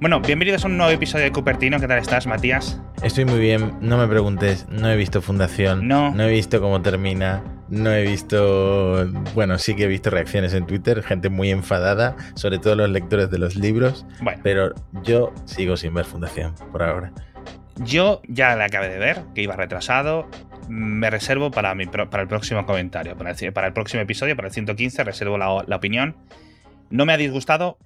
Bueno, bienvenidos a un nuevo episodio de Cupertino. ¿Qué tal estás, Matías? Estoy muy bien, no me preguntes, no he visto Fundación, No. no he visto cómo termina, no he visto, bueno, sí que he visto reacciones en Twitter, gente muy enfadada, sobre todo los lectores de los libros, Bueno, pero yo sigo sin ver Fundación por ahora. yo ya la acabé de ver, que iba retrasado. Me reservo para, mi para el próximo comentario, para el, para el próximo episodio, para el 115, reservo la, la opinión. No me ha disgustado,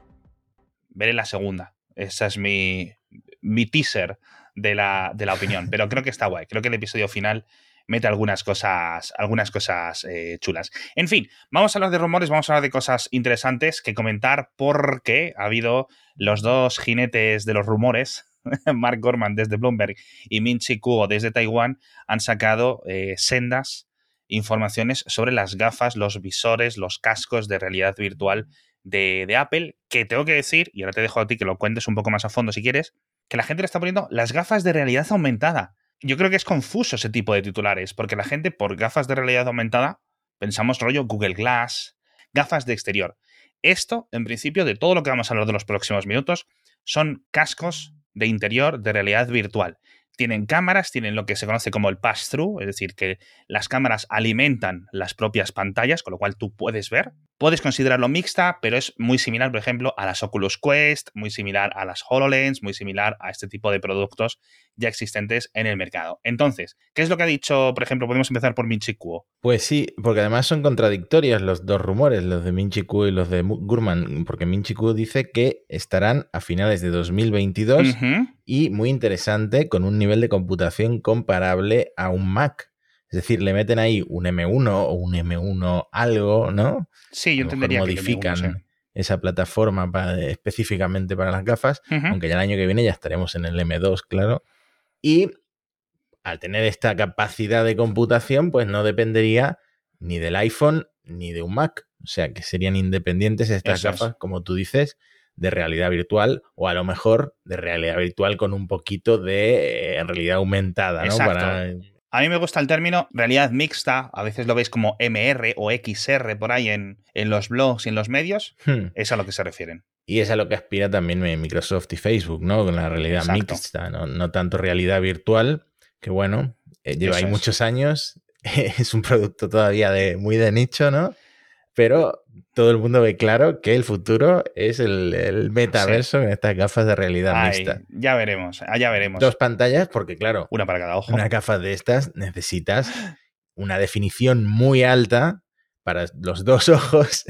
veré la segunda. Esa es mi, mi teaser de la, de la opinión, pero creo que está guay. Creo que el episodio final mete algunas cosas, algunas cosas eh, chulas. En fin, vamos a hablar de rumores, vamos a hablar de cosas interesantes que comentar porque ha habido los dos jinetes de los rumores, Mark Gorman desde Bloomberg y Min Chi Kuo desde Taiwán, han sacado eh, sendas informaciones sobre las gafas, los visores, los cascos de realidad virtual de, Apple, que tengo que decir, y ahora te dejo a ti que lo cuentes un poco más a fondo si quieres, que la gente le está poniendo las gafas de realidad aumentada. Yo creo que es confuso ese tipo de titulares, porque la gente por gafas de realidad aumentada pensamos rollo Google Glass, gafas de exterior. Esto, en principio, de todo lo que vamos a hablar de los próximos minutos, son cascos de interior de realidad virtual. Tienen cámaras, tienen lo que se conoce como el pass-through, es decir, que las cámaras alimentan las propias pantallas, con lo cual tú puedes ver. Puedes considerarlo mixta, pero es muy similar, por ejemplo, a las Oculus Quest, muy similar a las HoloLens, muy similar a este tipo de productos ya existentes en el mercado. Entonces, ¿qué es lo que ha dicho, por ejemplo, podemos empezar por Minchi Kuo? Pues sí, porque además son contradictorios los dos rumores, los de Minchi Kuo y los de Gurman, porque Minchi Kuo dice que estarán a finales de 2022 Ujú. y muy interesante, con un nivel de computación comparable a un Mac. Es decir, le meten ahí un M1 o un M1 algo, ¿no? Sí, yo entendería que modifican me uno, esa plataforma para- específicamente para las gafas, aunque ya el año que viene ya estaremos en el M2, claro. Y al tener esta capacidad de computación, pues no dependería ni del iPhone ni de un Mac. O sea, que serían independientes estas Eso es. gafas, como tú dices, de realidad virtual o a lo mejor de realidad virtual con un poquito de eh, realidad aumentada, ¿no? Exacto. Para- A mí me gusta el término realidad mixta, a veces lo veis como MR o XR por ahí en, en los blogs y en los medios, Hmm. es a lo que se refieren. Y es a lo que aspira también eh, Microsoft y Facebook, ¿no? Con la realidad Exacto. mixta, ¿no? No tanto realidad virtual, que bueno, eh, lleva Eso ahí es. muchos años, es un producto todavía de, muy de nicho, ¿no? Pero todo el mundo ve claro que el futuro es el, el metaverso en estas gafas de realidad Ay, mixta. ya veremos, ya veremos. Dos pantallas, porque claro, Una para cada ojo. una gafa de estas necesitas una definición muy alta para los dos ojos,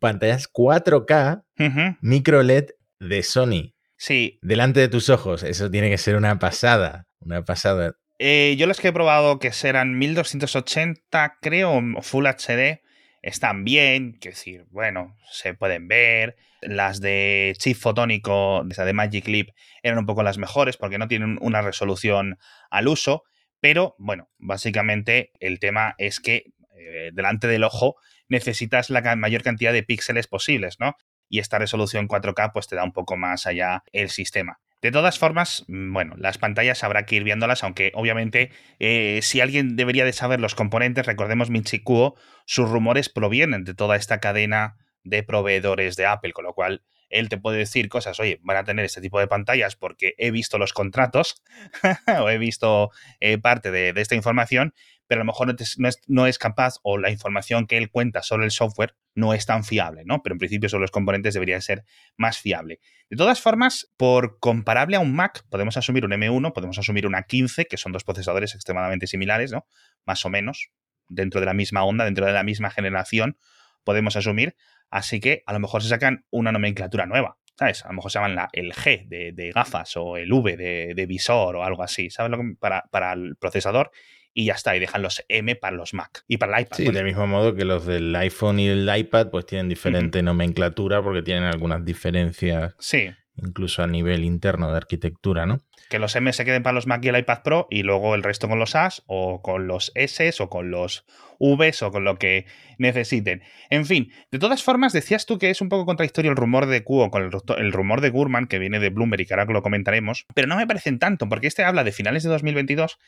pantallas 4K Ujú. micro LED de Sony Sí, delante de tus ojos. Eso tiene que ser una pasada. Una pasada. eh, yo las que he probado que serán 1280, creo, o Full HD, están bien, que decir, bueno, se pueden ver. Las de chip fotónico, de Magic Leap, eran un poco las mejores porque no tienen una resolución al uso. Pero bueno, básicamente el tema es que eh, delante del ojo necesitas la mayor cantidad de píxeles posibles, ¿no? Y esta resolución 4K pues te da un poco más allá el sistema. De todas formas, mm, bueno, las pantallas habrá que ir viéndolas, aunque obviamente eh, si alguien debería de saber los componentes, recordemos Minchi Kuo, sus rumores provienen de toda esta cadena de proveedores de Apple, con lo cual él te puede decir cosas, oye, van a tener este tipo de pantallas porque he visto los contratos o he visto eh, parte de esta información, pero a lo mejor no, no es, no es capaz o la información que él cuenta sobre el software no es tan fiable, ¿no? Pero en principio sobre los componentes debería ser más fiable. De todas formas, por comparable a un Mac, podemos asumir un M1, podemos asumir una 15, que son dos procesadores extremadamente similares, ¿no? Más o menos, dentro de la misma onda, dentro de la misma generación, podemos asumir. Así que a lo mejor se sacan una nomenclatura nueva, ¿sabes? A lo mejor se llaman la, el G de, de gafas o el V de, de visor o algo así, ¿sabes? Lo que- para, para el procesador y ya está, y dejan los M para los Mac y para el iPad. Sí, Bueno, del mismo modo que los del iPhone y el iPad pues tienen diferente nomenclatura porque tienen algunas diferencias sí, incluso a nivel interno de arquitectura, ¿no? que los M se queden para los Mac y el iPad Pro y luego el resto con los As o con los S o con los Vs o con lo que necesiten. En fin, de todas formas, decías tú que es un poco contradictorio el rumor de Kuo con el rumor de Gurman que viene de Bloomberg y que ahora lo comentaremos, pero no me parecen tanto porque este habla de finales de 2022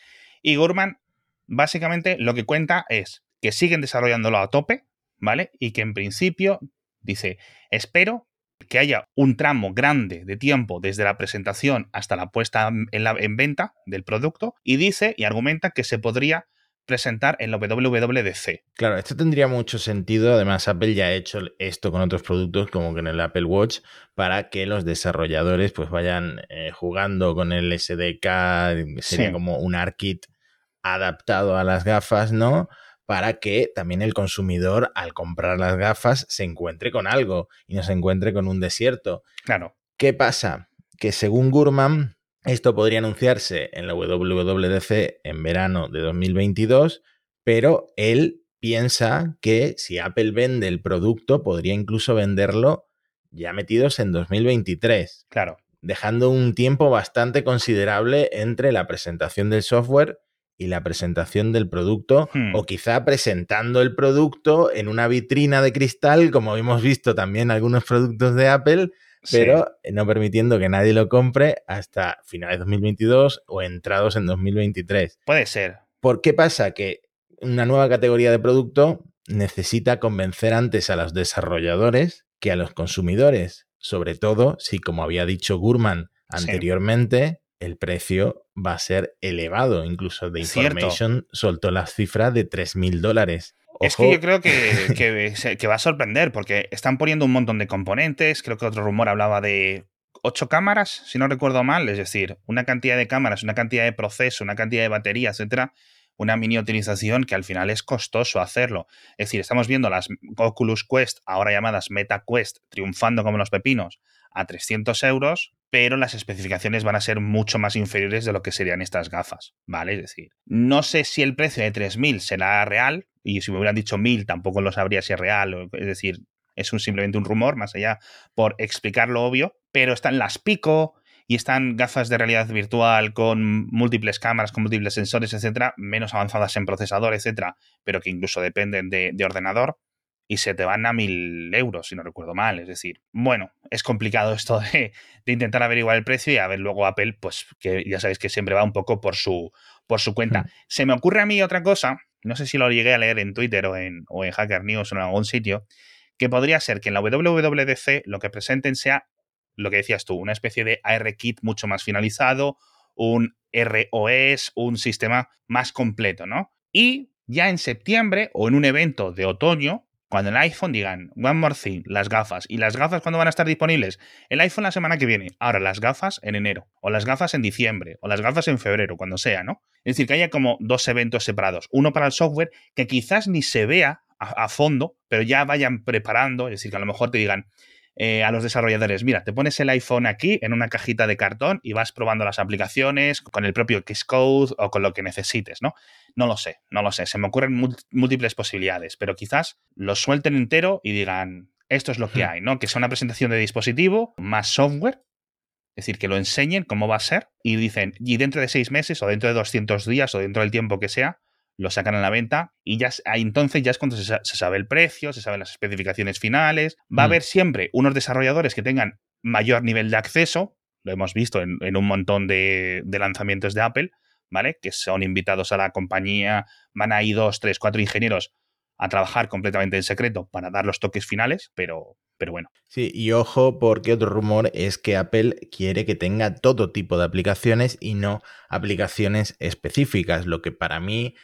y Gurman básicamente lo que cuenta es que siguen desarrollándolo a tope, ¿vale? Y que en principio dice, espero que haya un tramo grande de tiempo desde la presentación hasta la puesta en, la, en venta del producto y dice y argumenta que se podría presentar en la WWDC. Claro, esto tendría mucho sentido. Además, Apple ya ha hecho esto con otros productos, como con el Apple Watch, para que los desarrolladores pues vayan eh, jugando con el SDK. Sería como un ARKit adaptado a las gafas, ¿no? Para que también el consumidor, al comprar las gafas, se encuentre con algo y no se encuentre con un desierto. Claro. ¿Qué pasa? Que según Gurman, esto podría anunciarse en la WWDC en verano de 2022, pero él piensa que si Apple vende el producto, podría incluso venderlo ya metidos en 2023. Claro. Dejando un tiempo bastante considerable entre la presentación del software y la presentación del producto, Hmm. o quizá presentando el producto en una vitrina de cristal, como hemos visto también algunos productos de Apple, Sí. pero no permitiendo que nadie lo compre hasta finales de 2022 o entrados en 2023. Puede ser. ¿Por qué pasa? Que una nueva categoría de producto necesita convencer antes a los desarrolladores que a los consumidores, sobre todo si, como había dicho Gurman Sí. El precio va a ser elevado. Incluso The Cierto. Information soltó la cifra de 3.000 dólares. Es que yo creo que, que, que va a sorprender porque están poniendo un montón de componentes. Creo que otro rumor hablaba de ocho cámaras, si no recuerdo mal. Es decir, una cantidad de cámaras, una cantidad de proceso, una cantidad de batería, etcétera. Una miniaturización que al final es costoso hacerlo. Es decir, estamos viendo las Oculus Quest, ahora llamadas Meta Quest, triunfando como los pepinos a 300 euros, pero las especificaciones van a ser mucho más inferiores de lo que serían estas gafas, ¿vale? Es decir, no sé si el precio de 3.000 será real, y si me hubieran dicho 1.000 tampoco lo sabría si es real, es decir, es un, simplemente un rumor, más allá por explicar lo obvio, pero están las Pico y están gafas de realidad virtual con múltiples cámaras, con múltiples sensores, etcétera, menos avanzadas en procesador, etcétera, pero que incluso dependen de, de ordenador y se te van a mil euros, si no recuerdo mal. Es decir, bueno, es complicado esto de, de intentar averiguar el precio y a ver luego Apple, pues que ya sabéis que siempre va un poco por su, por su cuenta. Hmm. Se me ocurre a mí otra cosa, no sé si lo llegué a leer en Twitter o en, o en Hacker News o en algún sitio, que podría ser que en la WWDC lo que presenten sea lo que decías tú, una especie de ARKit mucho más finalizado, un ROS, un sistema más completo, ¿no? Y ya en septiembre o en un evento de otoño, cuando el iPhone digan, one more thing, las gafas, y las gafas cuando van a estar disponibles, el iPhone la semana que viene, ahora las gafas en enero, o las gafas en diciembre, o las gafas en febrero, cuando sea, ¿no? Es decir, que haya como dos eventos separados, uno para el software que quizás ni se vea a, a fondo, pero ya vayan preparando, es decir, que a lo mejor te digan, eh, a los desarrolladores, mira, te pones el iPhone aquí en una cajita de cartón y vas probando las aplicaciones con el propio Xcode o con lo que necesites, ¿no? No lo sé, no lo sé, se me ocurren múltiples posibilidades, pero quizás lo suelten entero y digan, esto es lo que Hmm. hay, ¿no? Que sea una presentación de dispositivo más software, es decir, que lo enseñen cómo va a ser y dicen, y dentro de seis meses o dentro de 200 días o dentro del tiempo que sea, lo sacan a la venta y ya entonces ya es cuando se, sa- se sabe el precio, se saben las especificaciones finales. Va a Mm. haber siempre unos desarrolladores que tengan mayor nivel de acceso, lo hemos visto en, en un montón de, de lanzamientos de Apple, ¿vale? Que son invitados a la compañía, van ahí dos, tres, cuatro ingenieros a trabajar completamente en secreto para dar los toques finales, pero, pero bueno. Sí, y ojo, porque otro rumor es que Apple quiere que tenga todo tipo de aplicaciones y no aplicaciones específicas, lo que para mí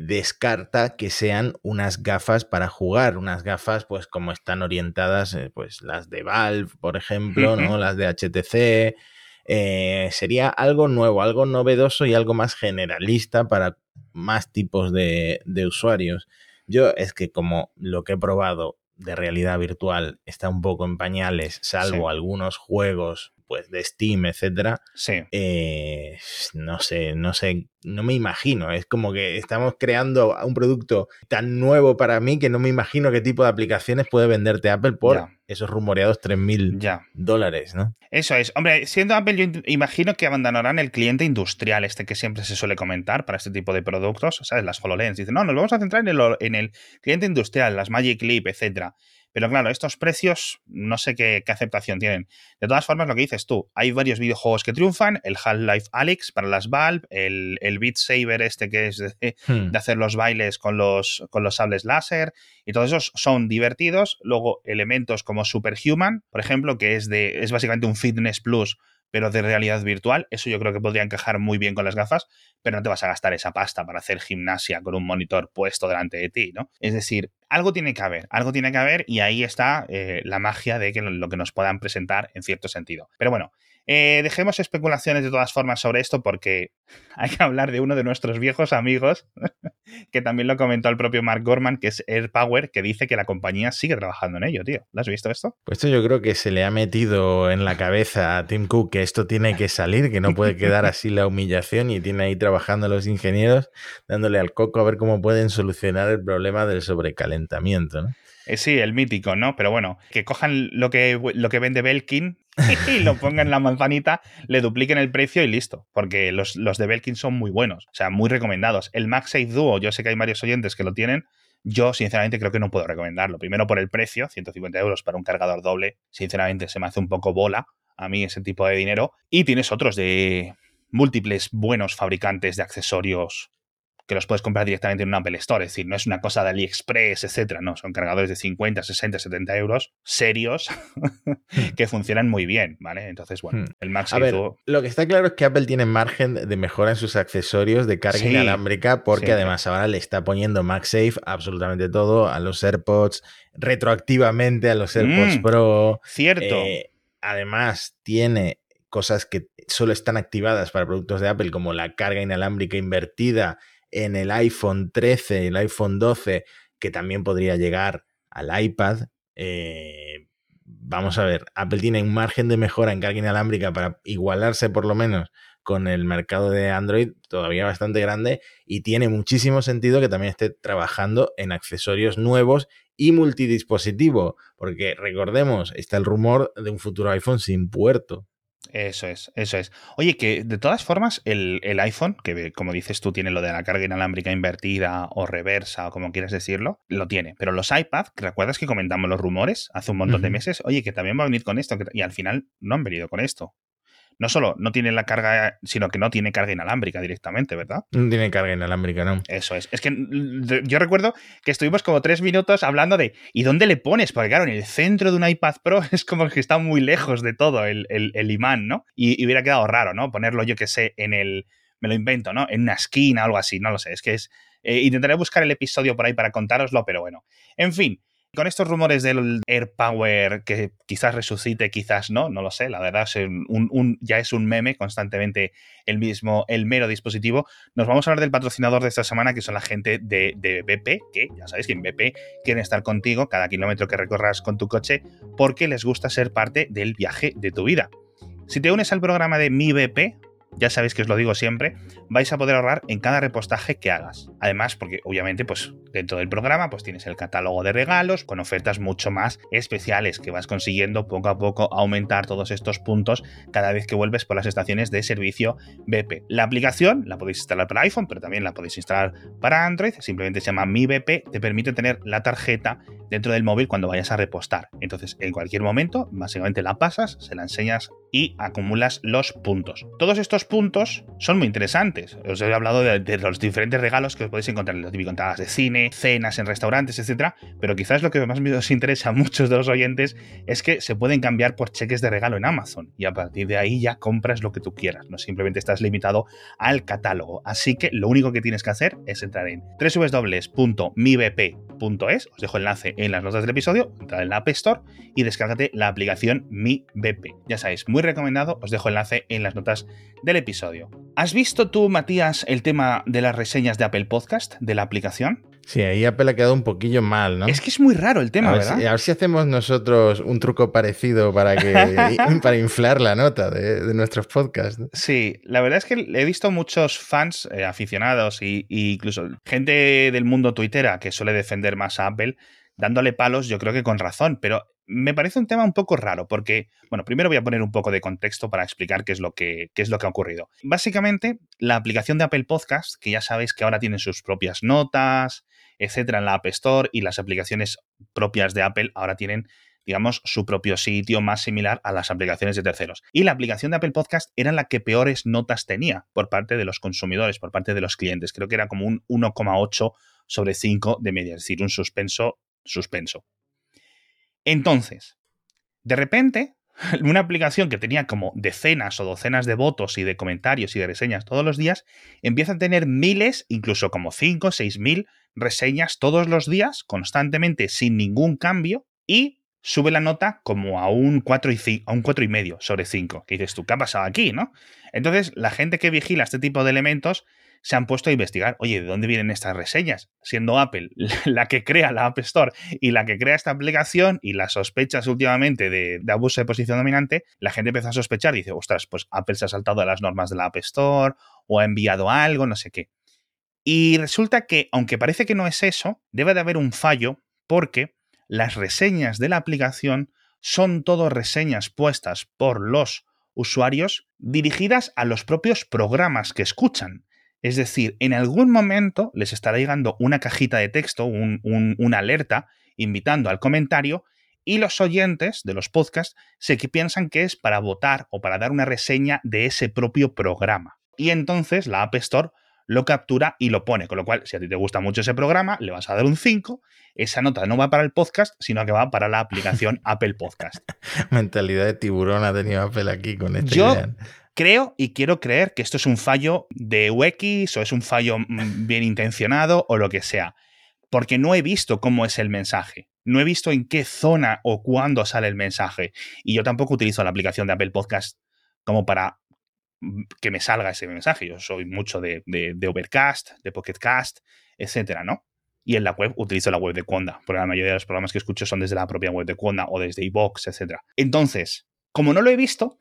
descarta que sean unas gafas para jugar, unas gafas pues como están orientadas eh, pues las de Valve, por ejemplo, ¿no? Las de HTC. eh, sería algo nuevo, algo novedoso y algo más generalista para más tipos de, de usuarios. Yo es que como lo que he probado de realidad virtual está un poco en pañales, salvo Sí. algunos juegos pues de Steam, etcétera, Sí. eh, no sé, no sé, no me imagino. Es como que estamos creando un producto tan nuevo para mí que no me imagino qué tipo de aplicaciones puede venderte Apple por Ya. esos rumoreados 3.000 Ya. dólares, ¿no? Eso es. Hombre, siendo Apple, yo imagino que abandonarán el cliente industrial, este que siempre se suele comentar para este tipo de productos, ¿sabes? Las HoloLens. Dicen, no, nos vamos a centrar en el, en el cliente industrial, las Magic Leap, etcétera. Pero claro, estos precios no sé qué, aceptación tienen. De todas formas, lo que dices tú, hay varios videojuegos que triunfan, el Half-Life Alyx para las Valve, el, el Beat Saber este que es de, hmm. de, hacer los bailes con los, con los sables láser, y todos esos son divertidos. Luego, elementos como Superhuman, por ejemplo, que es, de, es básicamente un Fitness Plus pero de realidad virtual. Eso yo creo que podría encajar muy bien con las gafas, pero no te vas a gastar esa pasta para hacer gimnasia con un monitor puesto delante de ti, ¿no? Es decir, algo tiene que haber, algo tiene que haber y ahí está eh, la magia de que lo que nos puedan presentar en cierto sentido. Pero bueno, eh, dejemos especulaciones de todas formas sobre esto porque hay que hablar de uno de nuestros viejos amigos, que también lo comentó el propio Mark Gorman, que es AirPower, que dice que la compañía sigue trabajando en ello, tío. ¿Lo has visto esto? Pues esto yo creo que se le ha metido en la cabeza a Tim Cook que esto tiene que salir, que no puede quedar así la humillación y tiene ahí trabajando los ingenieros dándole al coco a ver cómo pueden solucionar el problema del sobrecalentamiento, ¿no? Eh, sí, el mítico, ¿no? Pero bueno, que cojan lo que, lo que vende Belkin y lo pongan en la manzanita, le dupliquen el precio y listo. Porque los, los de Belkin son muy buenos, o sea, muy recomendados. El MagSafe Duo, yo sé que hay varios oyentes que lo tienen. Yo, sinceramente, creo que no puedo recomendarlo. Primero por el precio, 150 euros para un cargador doble. Sinceramente, se me hace un poco bola a mí ese tipo de dinero. Y tienes otros de múltiples buenos fabricantes de accesorios que los puedes comprar directamente en un Apple Store. Es decir, no es una cosa de AliExpress, etcétera. No, son cargadores de 50, 60, 70 euros serios que funcionan muy bien, ¿vale? Entonces, bueno, hmm. el Max A ver, lo que está claro es que Apple tiene margen de mejora en sus accesorios de carga inalámbrica porque además ahora le está poniendo MagSafe absolutamente todo a los AirPods, retroactivamente a los AirPods mm, Pro. Cierto. Eh, además, tiene cosas que solo están activadas para productos de Apple, como la carga inalámbrica invertida en el iPhone 13, el iPhone 12, que también podría llegar al iPad. Eh, vamos a ver, Apple tiene un margen de mejora en carga inalámbrica para igualarse por lo menos con el mercado de Android todavía bastante grande y tiene muchísimo sentido que también esté trabajando en accesorios nuevos y multidispositivo, porque recordemos, está el rumor de un futuro iPhone sin puerto. Eso es, eso es. Oye, que de todas formas, el, iPhone, que como dices tú, tiene lo de la carga inalámbrica invertida o reversa, o como quieras decirlo, lo tiene. Pero los iPad, ¿recuerdas que comentamos los rumores hace un montón de meses? Oye, que también va a venir con esto, y al final no han venido con esto no solo no tiene la carga, sino que no tiene carga inalámbrica directamente, ¿verdad? No tiene carga inalámbrica, ¿no? Eso es. Es que yo recuerdo que estuvimos como tres minutos hablando de ¿y dónde le pones? Porque claro, en el centro de un iPad Pro es como que está muy lejos de todo el, imán, ¿no? Y, hubiera quedado raro, ¿no? Ponerlo, yo que sé, en el... Me lo invento, ¿no? En una esquina o algo así, no lo sé. Es que es... Eh, intentaré buscar el episodio por ahí para contároslo, pero bueno. En fin, con estos rumores del Air Power que quizás resucite, quizás no, no lo sé, la verdad ya es un meme constantemente el mismo, el mero dispositivo. Nos vamos a hablar del patrocinador de esta semana, que son la gente de, de BP, que ya sabéis que en BP quieren estar contigo cada kilómetro que recorras con tu coche porque les gusta ser parte del viaje de tu vida. Si te unes al programa de Mi BP, ya sabéis que os lo digo siempre, vais a poder ahorrar en cada repostaje que hagas. Además, porque obviamente, pues dentro del programa, pues tienes el catálogo de regalos con ofertas mucho más especiales que vas consiguiendo poco a poco aumentar todos estos puntos cada vez que vuelves por las estaciones de servicio BP. La aplicación la podéis instalar para iPhone, pero también la podéis instalar para Android. Simplemente se llama Mi BP, te permite tener la tarjeta dentro del móvil cuando vayas a repostar. Entonces, en cualquier momento, básicamente la pasas, se la enseñas y acumulas los puntos. Todos estos puntos son muy interesantes. Os he hablado de, los diferentes regalos que os podéis encontrar en las típicas entradas de cine, cenas en restaurantes, etcétera. Pero quizás lo que más os interesa a muchos de los oyentes es que se pueden cambiar por cheques de regalo en Amazon y a partir de ahí ya compras lo que tú quieras. No simplemente estás limitado al catálogo. Así que lo único que tienes que hacer es entrar en www.mibp.es. Os dejo el enlace en las notas del episodio, entrar en la App Store y descárgate la aplicación Mi BP. Ya sabéis, muy recomendado. Os dejo el enlace en las notas del episodio. ¿Has visto tú, Matías, el tema de las reseñas de Apple Podcast, de la aplicación? Sí, ahí Apple ha quedado un poquillo mal, ¿no? Es que es muy raro el tema, ¿verdad? a ver si hacemos nosotros un truco parecido para que para inflar la nota de, nuestros podcasts. Sí, la verdad es que he visto muchos fans eh, aficionados e incluso gente del mundo twittera que suele defender más a Apple dándole palos, yo creo que con razón, pero me parece un tema un poco raro porque, bueno, primero voy a poner un poco de contexto para explicar qué es lo que, es lo que ha ocurrido. Básicamente, la aplicación de Apple Podcast, que ya sabéis que ahora tiene sus propias notas, etcétera, en la App Store y las aplicaciones propias de Apple ahora tienen digamos, su propio sitio más similar a las aplicaciones de terceros. Y la aplicación de Apple Podcast era la que peores notas tenía por parte de los consumidores, por parte de los clientes. Creo que era como un 1,8 sobre 5 de media, es decir, un suspenso, suspenso. Entonces, de repente, una aplicación que tenía como decenas o docenas de votos y de comentarios y de reseñas todos los días, empieza a tener miles, incluso como 5 o 6 mil reseñas todos los días, constantemente, sin ningún cambio, y sube la nota como a un 4 y, a un 4 y medio sobre 5. Que dices tú, ¿qué ha pasado aquí, no? Entonces, la gente que vigila este tipo de elementos se han puesto a investigar, oye, ¿de dónde vienen estas reseñas? Siendo Apple la que crea la App Store y la que crea esta aplicación y las sospechas últimamente de, abuso de posición dominante, la gente empieza a sospechar y dice, ostras, pues Apple se ha saltado de las normas de la App Store o ha enviado algo, no sé qué. Y resulta que, aunque parece que no es eso, debe de haber un fallo porque las reseñas de la aplicación son todo reseñas puestas por los usuarios dirigidas a los propios programas que escuchan. Es decir, en algún momento les estará llegando una cajita de texto, una alerta, invitando al comentario, y los oyentes de los podcasts se que piensan que es para votar o para dar una reseña de ese propio programa. Y entonces la App Store lo captura y lo pone. Con lo cual, si a ti te gusta mucho ese programa, le vas a dar un 5. Esa nota no va para el podcast, sino que va para la aplicación Apple Podcast. Mentalidad de tiburón ha tenido Apple aquí con esta Yo creo y quiero creer que esto es un fallo de UX o es un fallo mm, bien intencionado o lo que sea. Porque no he visto cómo es el mensaje. No he visto en qué zona o cuándo sale el mensaje. Y yo tampoco utilizo la aplicación de Apple Podcast como para que me salga ese mensaje. Yo soy mucho de, de, Overcast, de Pocketcast, etcétera, ¿no? Y en la web utilizo la web de Conda, porque la mayoría de los programas que escucho son desde la propia web de Conda o desde iBox, etcétera. Entonces, como no lo he visto,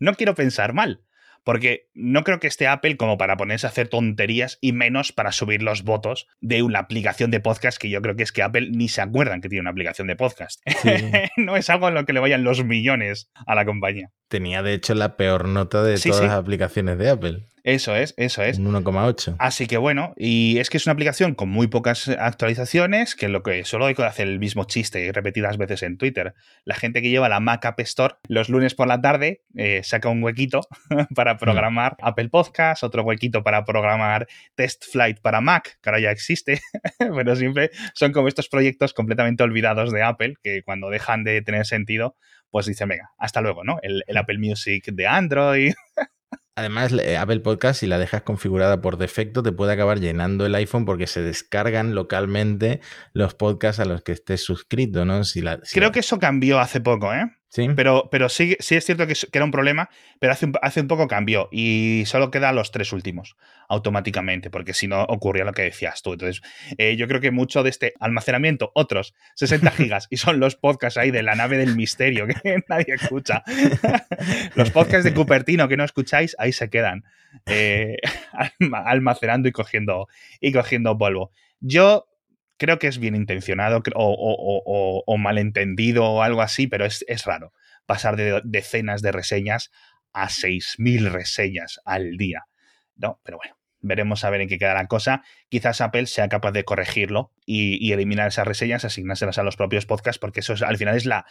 no quiero pensar mal porque no creo que esté Apple como para ponerse a hacer tonterías y menos para subir los votos de una aplicación de podcast que yo creo que es que Apple ni se acuerdan que tiene una aplicación de podcast. no es algo en lo que le vayan los millones a la compañía. Tenía de hecho la peor nota de todas las aplicaciones de Apple. Eso es, eso es. Un 1,8. Así que bueno, y es que es una aplicación con muy pocas actualizaciones, que lo que solo hay que hacer el mismo chiste repetidas veces en Twitter. La gente que lleva la Mac App Store los lunes por la tarde eh, saca un huequito para programar Apple Podcast, otro huequito para programar Test Flight para Mac, que ahora ya existe, pero siempre son como estos proyectos completamente olvidados de Apple, que cuando dejan de tener sentido, pues dicen, venga, hasta luego, ¿no? el Apple Music de Android. Además, Apple Podcast, si la dejas configurada por defecto, te puede acabar llenando el iPhone porque se descargan localmente los podcasts a los que estés suscrito, ¿no? Si Creo que eso cambió hace poco, ¿eh? Pero, pero sí, sí es cierto que, era un problema, pero hace un, hace un poco cambió y solo queda los tres últimos automáticamente, porque si no ocurría lo que decías tú. Entonces, eh, yo creo que mucho de este almacenamiento, otros 60 gigas, y son los podcasts ahí de la nave del misterio que nadie escucha. los podcasts de Cupertino que no escucháis, ahí se quedan eh, almacenando y cogiendo, y cogiendo polvo. Yo creo que es bien intencionado o, malentendido o algo así, pero es, raro pasar de decenas de reseñas a 6.000 reseñas al día. ¿no? Pero bueno, veremos a ver en qué queda la cosa. Quizás Apple sea capaz de corregirlo y, eliminar esas reseñas, asignárselas a los propios podcasts, porque eso al final es la,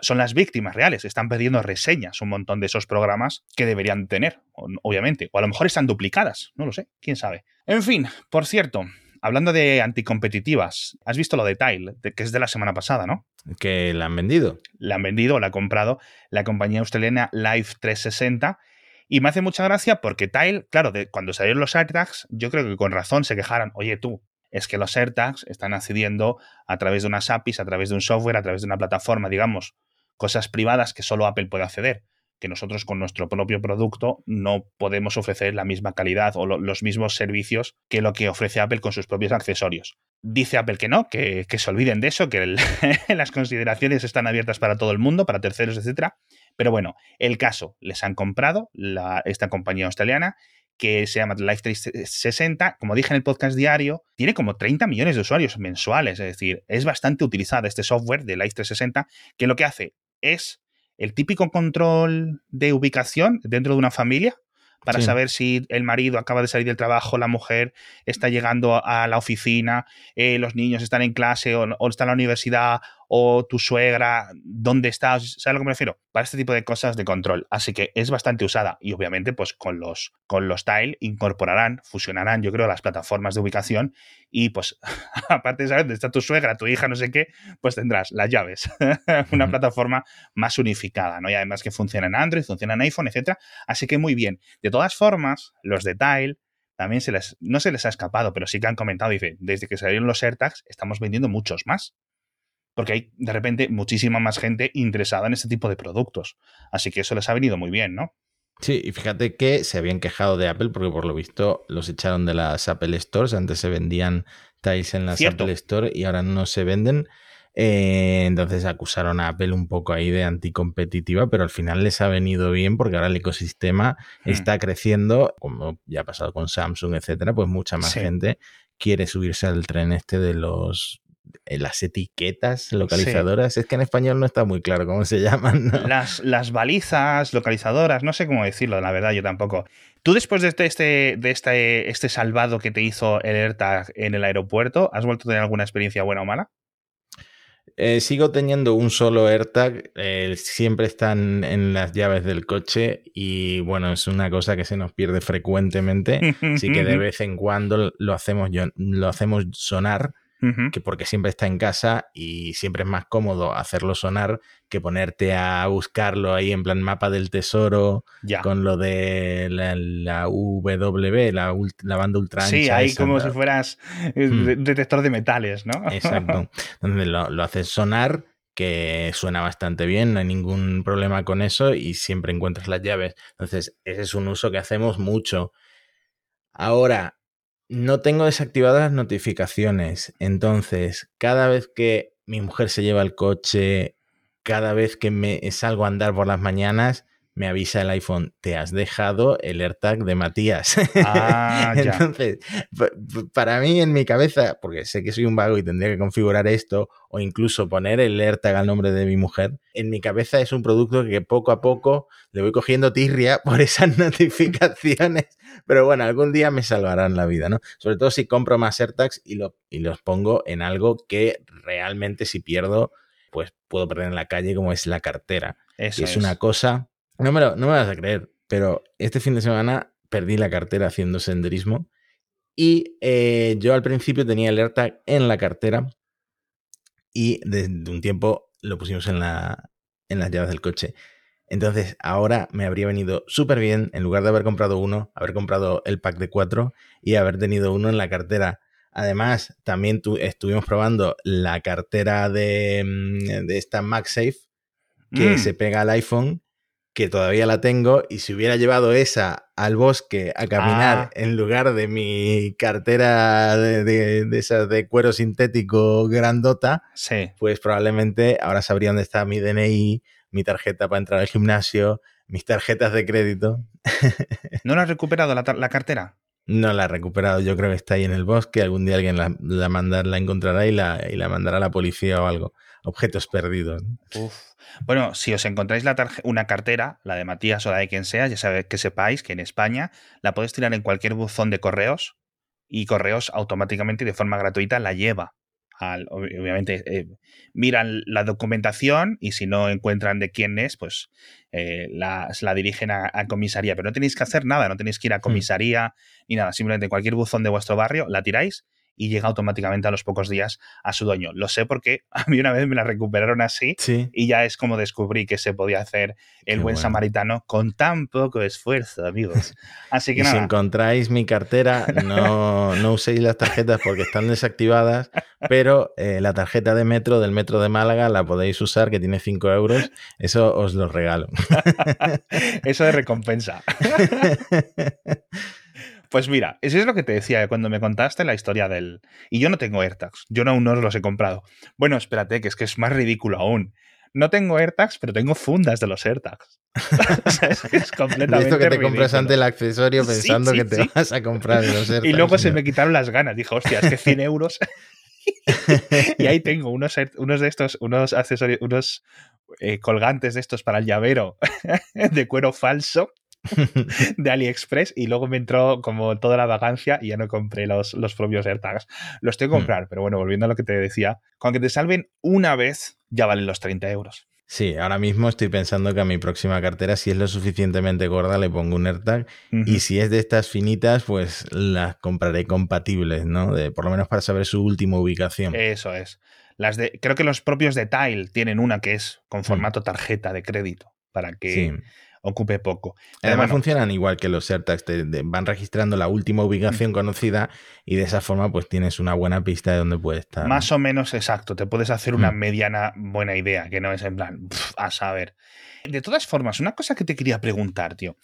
son las víctimas reales. Están pidiendo reseñas un montón de esos programas que deberían tener, obviamente. O a lo mejor están duplicadas, no lo sé, quién sabe. En fin, por cierto, hablando de anticompetitivas, has visto lo de Tile, que es de la semana pasada, ¿no? Que la han vendido. La han vendido, la ha comprado la compañía australiana Live 360. Y me hace mucha gracia porque Tile, claro, de, cuando salieron los AirTags, yo creo que con razón se quejaron, oye tú, es que los AirTags están accediendo a través de unas APIs, a través de un software, a través de una plataforma, digamos, cosas privadas que solo Apple puede acceder que nosotros con nuestro propio producto no podemos ofrecer la misma calidad o los mismos servicios que lo que ofrece Apple con sus propios accesorios. Dice Apple que no, que, se olviden de eso, que las consideraciones están abiertas para todo el mundo, para terceros, etc. Pero bueno, el caso, les han comprado esta compañía australiana que se llama Life 360, como dije en el podcast diario, tiene como 30 millones de usuarios mensuales, es decir, es bastante utilizada este software de Life 360, que lo que hace es el típico control de ubicación dentro de una familia para Sí. saber si el marido acaba de salir del trabajo, la mujer está llegando a la oficina, eh, los niños están en clase o, o está en la universidad o tu suegra, dónde estás, ¿sabes a lo que me refiero? Para este tipo de cosas de control. Así que es bastante usada y obviamente pues con los, con los Tile incorporarán, fusionarán yo creo las plataformas de ubicación y pues aparte de saber dónde está tu suegra, tu hija, no sé qué, pues tendrás las llaves. Una plataforma más unificada, ¿no? Y además que funciona en Android, funciona en iPhone, etcétera. Así que muy bien. De todas formas, los de Tile también se les, no se les ha escapado, pero sí que han comentado, dice, desde que salieron los AirTags estamos vendiendo muchos más. Porque hay de repente muchísima más gente interesada en este tipo de productos. Así que eso les ha venido muy bien, ¿no? Sí, y fíjate que se habían quejado de Apple porque por lo visto los echaron de las Apple Stores. Antes se vendían tiles en las Cierto. Apple Store y ahora no se venden. Eh, entonces acusaron a Apple un poco ahí de anticompetitiva, pero al final les ha venido bien porque ahora el ecosistema Hmm. está creciendo, como ya ha pasado con Samsung, etcétera, pues mucha más Sí. gente quiere subirse al tren este de los las etiquetas localizadoras. Es que en español no está muy claro cómo se llaman. ¿no? Las, las balizas, localizadoras, no sé cómo decirlo, la verdad, yo tampoco. Tú después de este, este, de este, este salvado que te hizo el AirTag en el aeropuerto, ¿has vuelto a tener alguna experiencia buena o mala? Eh, sigo teniendo un solo AirTag, eh, siempre están en las llaves del coche y bueno, es una cosa que se nos pierde frecuentemente, así que de vez en cuando lo hacemos, lo hacemos sonar, Que porque siempre está en casa y siempre es más cómodo hacerlo sonar que ponerte a buscarlo ahí en plan mapa del tesoro Ya. con lo de la, la W, la, banda ultra Sí, ahí como si fueras eh, Hmm. de- detector de metales, ¿no? Exacto. Donde lo, lo haces sonar, que suena bastante bien, no hay ningún problema con eso y siempre encuentras las llaves. Entonces, ese es un uso que hacemos mucho. Ahora, no tengo desactivadas las notificaciones. Entonces, cada vez que mi mujer se lleva el coche, cada vez que me salgo a andar por las mañanas, me avisa el iPhone, te has dejado el AirTag de Matías. Ah. Entonces, pa- pa- para mí en mi cabeza, porque sé que soy un vago y tendría que configurar esto, o incluso poner el AirTag al nombre de mi mujer, en mi cabeza es un producto que poco a poco le voy cogiendo tirria por esas notificaciones. Pero bueno, algún día me salvarán la vida, ¿no? Sobre todo si compro más AirTags y, lo- y los pongo en algo que realmente si pierdo, pues puedo perder en la calle, como es la cartera. Eso Y es, una cosa. No me, lo, no me vas a creer, pero este fin de semana perdí la cartera haciendo senderismo. Y eh, yo al principio tenía el AirTag en la cartera. Y desde un tiempo lo pusimos en, la, en las llaves del coche. Entonces ahora me habría venido súper bien, en lugar de haber comprado uno, haber comprado el pack de cuatro y haber tenido uno en la cartera. Además, también tu- estuvimos probando la cartera de, mm, de esta MagSafe que Mm. se pega al iPhone, que todavía la tengo, y si hubiera llevado esa al bosque a caminar Ah. en lugar de mi cartera de, de, de esas de cuero sintético grandota, Sí. pues probablemente ahora sabría dónde está mi DNI, mi tarjeta para entrar al gimnasio, mis tarjetas de crédito. ¿No lo has recuperado la, la cartera? No la he recuperado, yo creo que está ahí en el bosque. Algún día alguien la, la, manda- la encontrará y la, y la mandará a la policía o algo. Objetos perdidos. Uf. Bueno, si os encontráis la una cartera, la de Matías o la de quien sea, ya sabéis que sepáis que en España la podéis tirar en cualquier buzón de correos y correos automáticamente y de forma gratuita la lleva. Al- ob- obviamente eh, miran la documentación y si no encuentran de quién es, pues eh, la, la dirigen a, a comisaría. Pero no tenéis que hacer nada, no tenéis que ir a comisaría ni nada. Simplemente en cualquier buzón de vuestro barrio la tiráis y llega automáticamente a los pocos días a su dueño. Lo sé porque a mí una vez me la recuperaron así Sí. y ya es como descubrí que se podía hacer el Qué buen bueno. samaritano con tan poco esfuerzo, amigos. Así que Y si nada, encontráis mi cartera, no, no uséis las tarjetas porque están desactivadas, pero eh, la tarjeta de metro del metro de Málaga la podéis usar, que tiene 5 euros. Eso os lo regalo. eso de recompensa. Pues mira, eso es lo que te decía cuando me contaste la historia del... Y yo no tengo AirTags, yo no, aún no los he comprado. Bueno, espérate, que es que es más ridículo aún. No tengo AirTags, pero tengo fundas de los AirTags. o sea, es, que es completamente esto que te compras antes el accesorio pensando sí, que te sí. vas a comprar los Y AirTags, luego se me quitaron las ganas. Dije, hostia, es que 100 euros. y ahí tengo unos, unos de estos, unos accesorios, unos eh, colgantes de estos para el llavero de cuero falso. de AliExpress y luego me entró como toda la vagancia y ya no compré los, los propios AirTags. Los tengo que comprar, mm. pero bueno, volviendo a lo que te decía, con que te salven una vez ya valen los 30 euros. Sí, ahora mismo estoy pensando que a mi próxima cartera, si es lo suficientemente gorda, le pongo un AirTag. Y si es de estas finitas, pues las compraré compatibles, ¿no? De, por lo menos para saber su última ubicación. Eso es. Las de, creo que los propios de Tile tienen una que es con mm. formato tarjeta de crédito para que ocupe poco. Además funcionan igual que los AirTags, te, van registrando la última ubicación conocida y de esa forma pues tienes una buena pista de dónde puede estar. Más o menos exacto, te puedes hacer una mm. mediana buena idea, que no es en plan, a saber. De todas formas, una cosa que te quería preguntar, tío.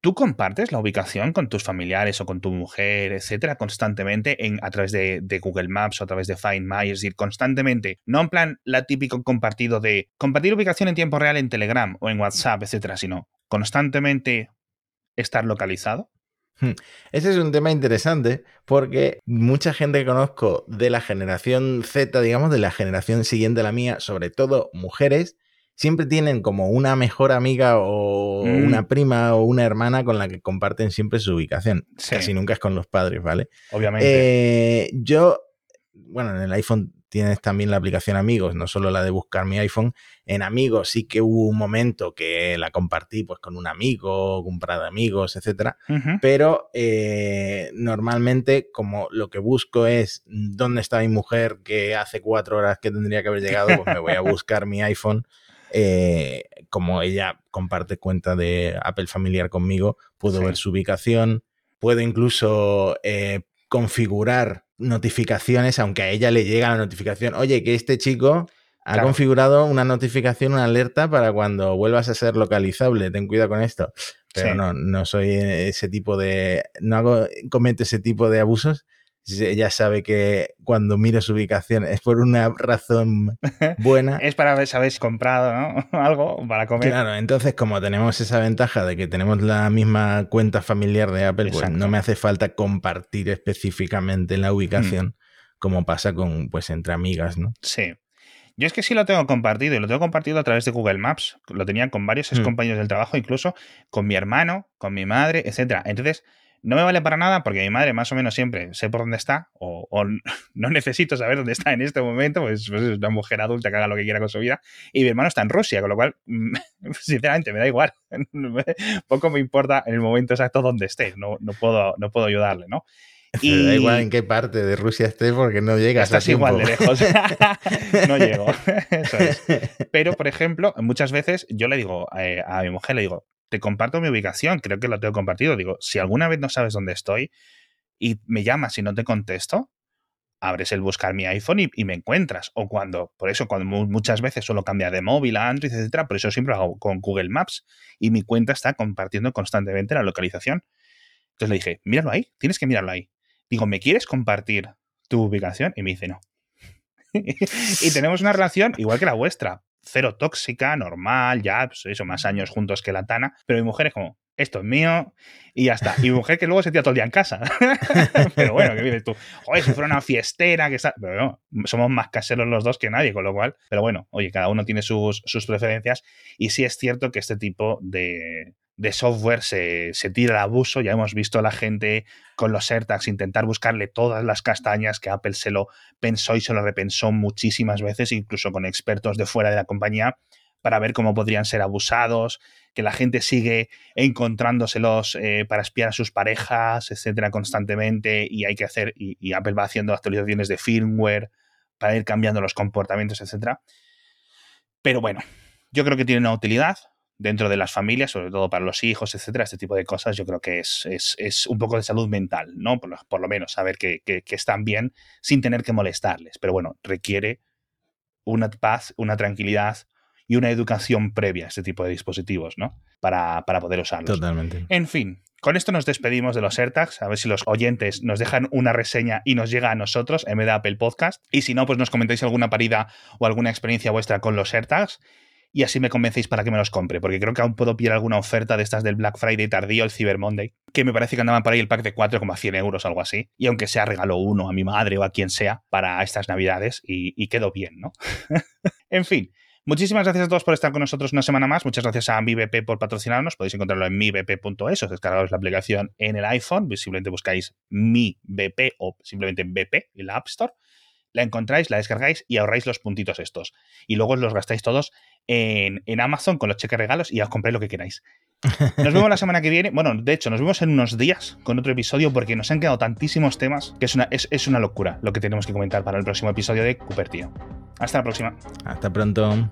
¿Tú compartes la ubicación con tus familiares o con tu mujer, etcétera, constantemente en, a través de, Google Maps o a través de Find My? Es decir, constantemente, no en plan la típico compartido de compartir ubicación en tiempo real en Telegram o en WhatsApp, etcétera, sino constantemente estar localizado. Hmm. Ese es un tema interesante porque mucha gente que conozco de la generación Z, digamos, de la generación siguiente a la mía, sobre todo mujeres, siempre tienen como una mejor amiga o mm. una prima o una hermana con la que comparten siempre su ubicación. Casi nunca es con los padres, ¿vale? Obviamente. Eh, yo, bueno, en el iPhone tienes también la aplicación Amigos, no solo la de buscar mi iPhone. En Amigos sí que hubo un momento que la compartí pues con un amigo, un par de amigos, etcétera. Pero eh, normalmente, como lo que busco es dónde está mi mujer que hace cuatro horas que tendría que haber llegado, pues me voy a buscar mi iPhone eh, como ella comparte cuenta de Apple familiar conmigo, puedo ver su ubicación, puedo incluso eh, configurar notificaciones, aunque a ella le llega la notificación, oye, que este chico ha configurado una notificación, una alerta para cuando vuelvas a ser localizable, ten cuidado con esto. Pero no, no soy ese tipo de, no hago, cometo ese tipo de abusos ella sabe que cuando miro su ubicación es por una razón buena. es para ver si habéis comprado ¿no? algo para comer. Claro, entonces como tenemos esa ventaja de que tenemos la misma cuenta familiar de Apple, pues no me hace falta compartir específicamente la ubicación, mm. como pasa con pues entre amigas, ¿no? Sí. Yo es que sí lo tengo compartido y lo tengo compartido a través de Google Maps. Lo tenía con varios mm. compañeros del trabajo, incluso con mi hermano, con mi madre, etcétera. Entonces, no me vale para nada porque mi madre más o menos siempre sé por dónde está o, no necesito saber dónde está en este momento, pues, pues, es una mujer adulta que haga lo que quiera con su vida. Y mi hermano está en Rusia, con lo cual, sinceramente, me da igual. Poco me importa en el momento exacto dónde esté, no, no, puedo, no puedo ayudarle, ¿no? Y... da igual en qué parte de Rusia esté porque no llegas Estás igual de lejos. no llego. Eso es. Pero, por ejemplo, muchas veces yo le digo eh, a mi mujer, le digo, te comparto mi ubicación, creo que lo tengo compartido. Digo, si alguna vez no sabes dónde estoy y me llamas y no te contesto, abres el buscar mi iPhone y, me encuentras. O cuando, por eso, cuando muchas veces suelo cambiar de móvil a Android, etcétera, por eso siempre lo hago con Google Maps y mi cuenta está compartiendo constantemente la localización. Entonces le dije, míralo ahí, tienes que mirarlo ahí. Digo, ¿me quieres compartir tu ubicación? Y me dice, no. y tenemos una relación igual que la vuestra cero tóxica, normal, ya, pues eso, más años juntos que la Tana, pero mi mujer es como, esto es mío y ya está. Y mi mujer que luego se tira todo el día en casa. pero bueno, ¿qué dices tú? Joder, si fuera una fiestera, que está... Pero no, somos más caseros los dos que nadie, con lo cual, pero bueno, oye, cada uno tiene sus, sus preferencias y sí es cierto que este tipo de, de software se, tira al abuso. Ya hemos visto a la gente con los AirTags intentar buscarle todas las castañas que Apple se lo pensó y se lo repensó muchísimas veces, incluso con expertos de fuera de la compañía, para ver cómo podrían ser abusados, que la gente sigue encontrándoselos eh, para espiar a sus parejas, etcétera, constantemente, y hay que hacer, y, y, Apple va haciendo actualizaciones de firmware para ir cambiando los comportamientos, etcétera. Pero bueno, yo creo que tiene una utilidad dentro de las familias, sobre todo para los hijos, etcétera, este tipo de cosas, yo creo que es, es, un poco de salud mental, ¿no? Por lo, menos saber que, están bien sin tener que molestarles. Pero bueno, requiere una paz, una tranquilidad y una educación previa a este tipo de dispositivos, ¿no? Para, para poder usarlos. Totalmente. En fin, con esto nos despedimos de los AirTags. A ver si los oyentes nos dejan una reseña y nos llega a nosotros en vez de Apple Podcast. Y si no, pues nos comentáis alguna parida o alguna experiencia vuestra con los AirTags y así me convencéis para que me los compre, porque creo que aún puedo pillar alguna oferta de estas del Black Friday tardío, el Cyber Monday, que me parece que andaban por ahí el pack de 4,100 euros, algo así, y aunque sea regalo uno a mi madre o a quien sea para estas navidades, y, quedó bien, ¿no? en fin. Muchísimas gracias a todos por estar con nosotros una semana más. Muchas gracias a MiBP por patrocinarnos. Podéis encontrarlo en mibp.es. Os descargáis la aplicación en el iPhone. Simplemente buscáis MiBP o simplemente BP en la App Store. La encontráis, la descargáis y ahorráis los puntitos estos. Y luego os los gastáis todos en, en Amazon con los cheques regalos y os compréis lo que queráis. Nos vemos la semana que viene. Bueno, de hecho, nos vemos en unos días con otro episodio porque nos han quedado tantísimos temas que es una, es, es una locura lo que tenemos que comentar para el próximo episodio de Cooper, tío. Hasta la próxima. Hasta pronto.